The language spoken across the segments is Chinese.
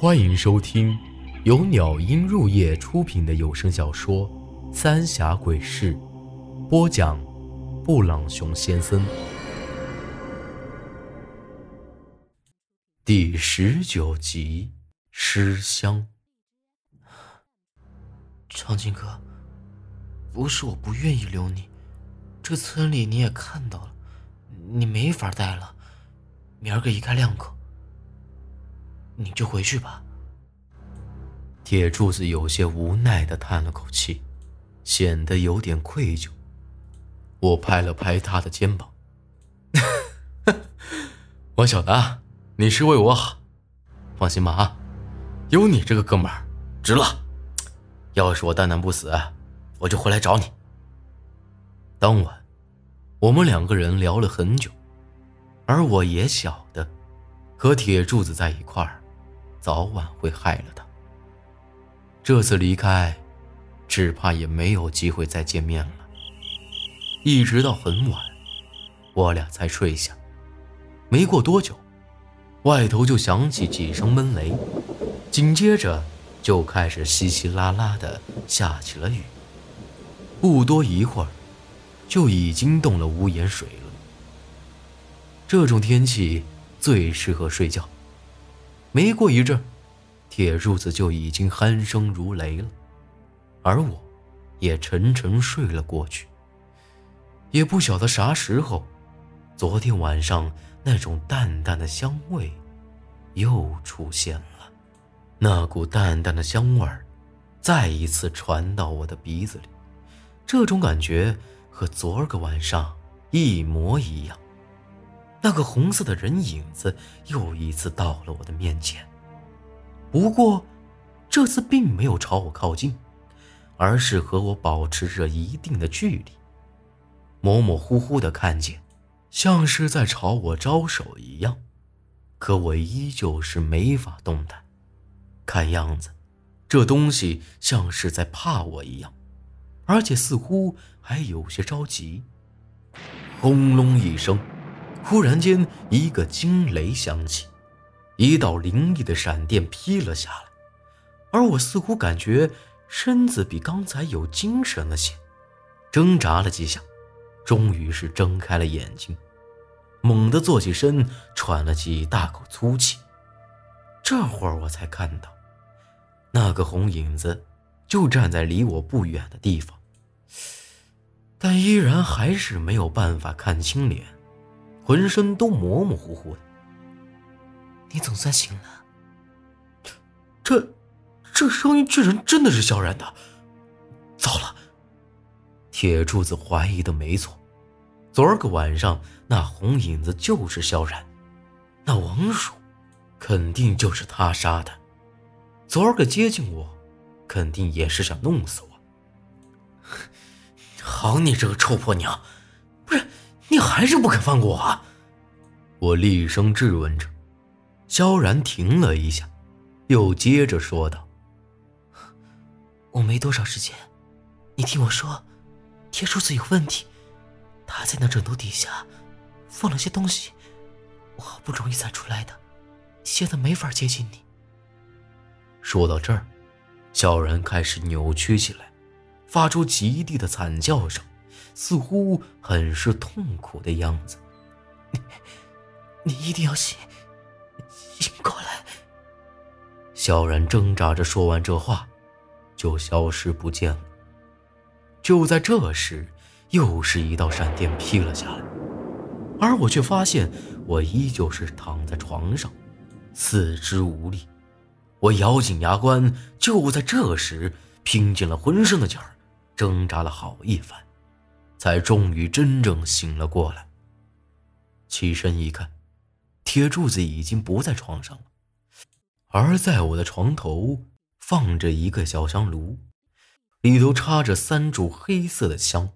欢迎收听由鸟音入夜出品的有声小说《三峡鬼事》，播讲：布朗熊先生。第十九集，尸香。长青哥，不是我不愿意留你，这村里你也看到了，你没法待了。明儿个一开两口，你就回去吧。铁柱子有些无奈的叹了口气，显得有点愧疚。我拍了拍他的肩膀：“我晓得你是为我好，放心吧啊，有你这个哥们儿，值了。要是我大难不死，我就回来找你。”当晚，我们两个人聊了很久。而我也晓得，和铁柱子在一块儿，早晚会害了他。这次离开，只怕也没有机会再见面了。一直到很晚，我俩才睡下。没过多久，外头就响起几声闷雷，紧接着就开始稀稀拉拉的下起了雨。不多一会儿，就已经冻了屋檐水了。这种天气最适合睡觉。没过一阵，铁柱子就已经鼾声如雷了，而我，也沉沉睡了过去。也不晓得啥时候，昨天晚上那种淡淡的香味，又出现了。那股淡淡的香味儿，再一次传到我的鼻子里。这种感觉和昨儿个晚上一模一样。那个红色的人影子又一次到了我的面前，不过，这次并没有朝我靠近，而是和我保持着一定的距离，模模糊糊的看见，像是在朝我招手一样，可我依旧是没法动弹。看样子，这东西像是在怕我一样，而且似乎还有些着急。轰隆一声。忽然间，一个惊雷响起，一道凌厉的闪电劈了下来，而我似乎感觉身子比刚才有精神了些，挣扎了几下，终于是睁开了眼睛，猛地坐起身，喘了几大口粗气。这会儿我才看到，那个红影子就站在离我不远的地方，但依然还是没有办法看清脸。浑身都模模糊糊的。你总算醒了。这，这声音居然真的是萧然的。糟了！铁柱子怀疑的没错，昨儿个晚上那红影子就是萧然，那王叔，肯定就是他杀的。昨儿个接近我，肯定也是想弄死我。好你这个臭婆娘，你还是不肯放过我！啊我厉声质问着。萧然停了一下，又接着说道：“我没多少时间，你听我说，铁柱子有问题，他在那枕头底下放了些东西，我好不容易才出来的，现在没法接近你。”说到这儿，萧然开始扭曲起来，发出极低的惨叫声。似乎很是痛苦的样子。你，你一定要醒，醒过来！萧然挣扎着说完这话，就消失不见了。就在这时，又是一道闪电劈了下来，而我却发现我依旧是躺在床上，四肢无力。我咬紧牙关，就在这时，拼尽了浑身的劲儿，挣扎了好一番。才终于真正醒了过来。起身一看，铁柱子已经不在床上了，而在我的床头放着一个小香炉，里头插着三柱黑色的香。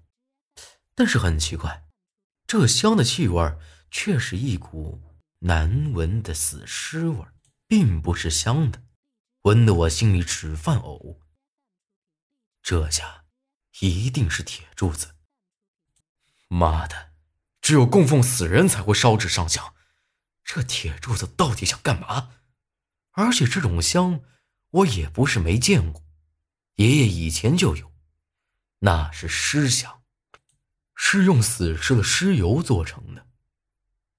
但是很奇怪，这香的气味却是一股难闻的死尸味，并不是香的，闻得我心里直犯呕。这下一定是铁柱子。妈的，只有供奉死人才会烧纸上香，这铁柱子到底想干嘛？而且这种香我也不是没见过，爷爷以前就有，那是尸香，是用死尸的尸油做成的。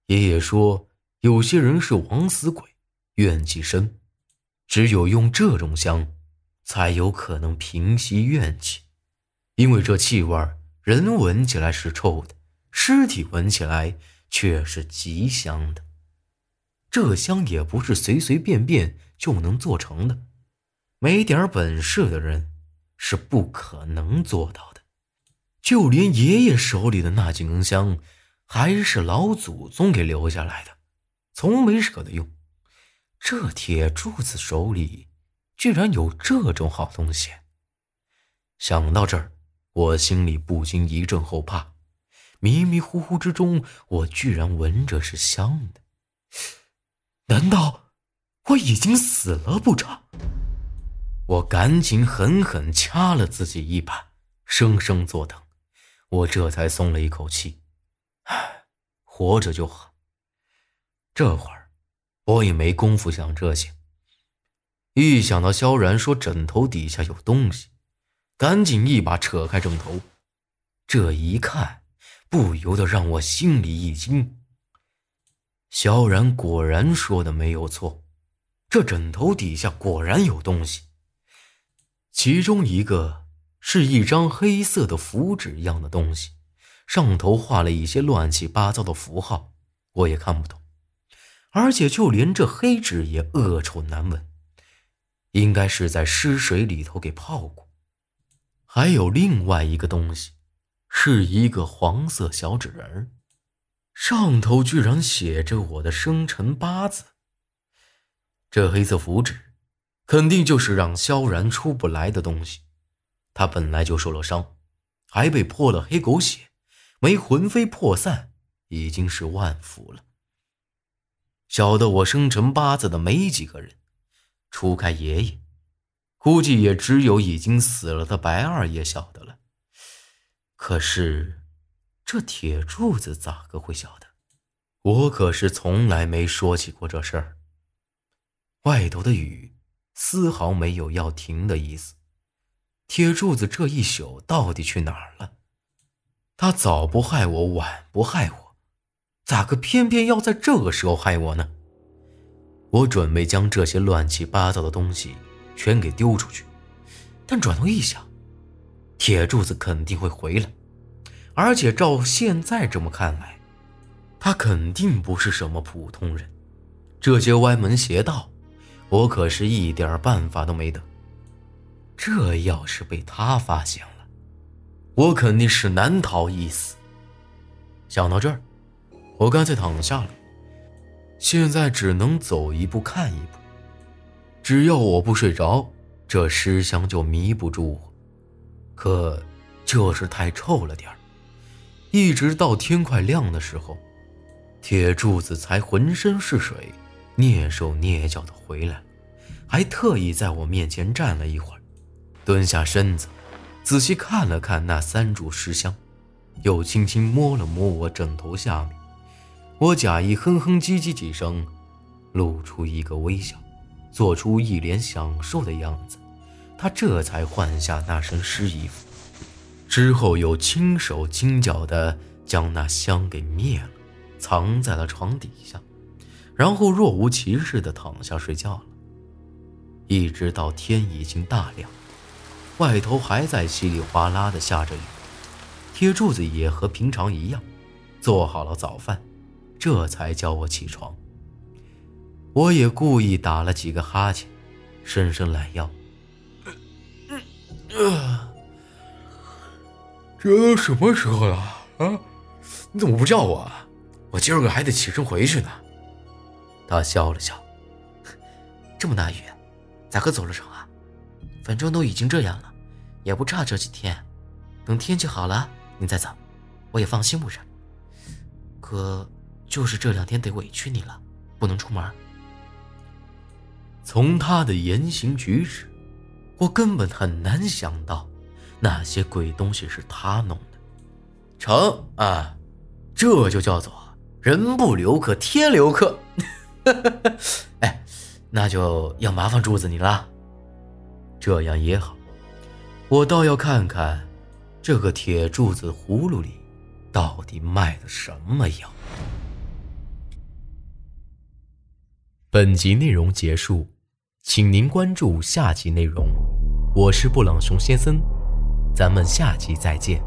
爷爷说，有些人是枉死鬼，怨气深，只有用这种香，才有可能平息怨气，因为这气味儿人闻起来是臭的，尸体闻起来却是极香的。这香也不是随随便便就能做成的，没点本事的人是不可能做到的。就连爷爷手里的那几根香，还是老祖宗给留下来的，从没舍得用。这铁柱子手里居然有这种好东西。想到这儿，我心里不禁一阵后怕。迷迷糊糊之中，我居然闻着是香的。难道我已经死了不成？我赶紧狠狠掐了自己一把，生生坐等，我这才松了一口气。唉，活着就好。这会儿我也没工夫想这些，一想到萧然说枕头底下有东西，赶紧一把扯开枕头。这一看，不由得让我心里一惊。萧然果然说的没有错，这枕头底下果然有东西。其中一个是一张黑色的符纸一样的东西，上头画了一些乱七八糟的符号，我也看不懂。而且就连这黑纸也恶臭难闻，应该是在湿水里头给泡过。还有另外一个东西，是一个黄色小纸人。上头居然写着我的生辰八字。这黑色符纸，肯定就是让萧然出不来的东西。他本来就受了伤，还被泼了黑狗血，没魂飞魄散，已经是万福了。晓得我生辰八字的没几个人，除开爷爷，估计也只有已经死了的白二爷晓得了。可是。这铁柱子咋个会晓得？我可是从来没说起过这事儿。外头的雨丝毫没有要停的意思。铁柱子这一宿到底去哪儿了？他早不害我，晚不害我，咋个偏偏要在这个时候害我呢？我准备将这些乱七八糟的东西全给丢出去，但转头一想，铁柱子肯定会回来。而且照现在这么看来，他肯定不是什么普通人。这些歪门邪道，我可是一点办法都没得。这要是被他发现了，我肯定是难逃一死。想到这儿，我干脆躺下了。现在只能走一步看一步。只要我不睡着，这尸香就迷不住我。可就是太臭了点。一直到天快亮的时候，铁柱子才浑身是水，蹑手蹑脚的回来，还特意在我面前站了一会儿，蹲下身子，仔细看了看那三柱尸香，又轻轻摸了摸我枕头下面。我假意哼哼唧唧几声，露出一个微笑，做出一脸享受的样子，他这才换下那身湿衣服。之后又轻手轻脚地将那香给灭了，藏在了床底下，然后若无其事地躺下睡觉了。一直到天已经大亮，外头还在稀里哗啦地下着雨，铁柱子也和平常一样，做好了早饭，这才叫我起床。我也故意打了几个哈欠，伸伸懒腰。这都什么时候了啊？你怎么不叫我？我今儿个还得起身回去呢。他笑了笑，这么大雨，咋个走了成啊？反正都已经这样了，也不差这几天。等天气好了，你再走，我也放心不是？可就是这两天得委屈你了，不能出门。从他的言行举止，我根本很难想到。那些鬼东西是他弄的，成啊，这就叫做人不留客，天留客。哎，那就要麻烦柱子你了。这样也好，我倒要看看这个铁柱子葫芦里到底卖的什么药。本集内容结束，请您关注下集内容。我是布朗熊先生，咱们下集再见。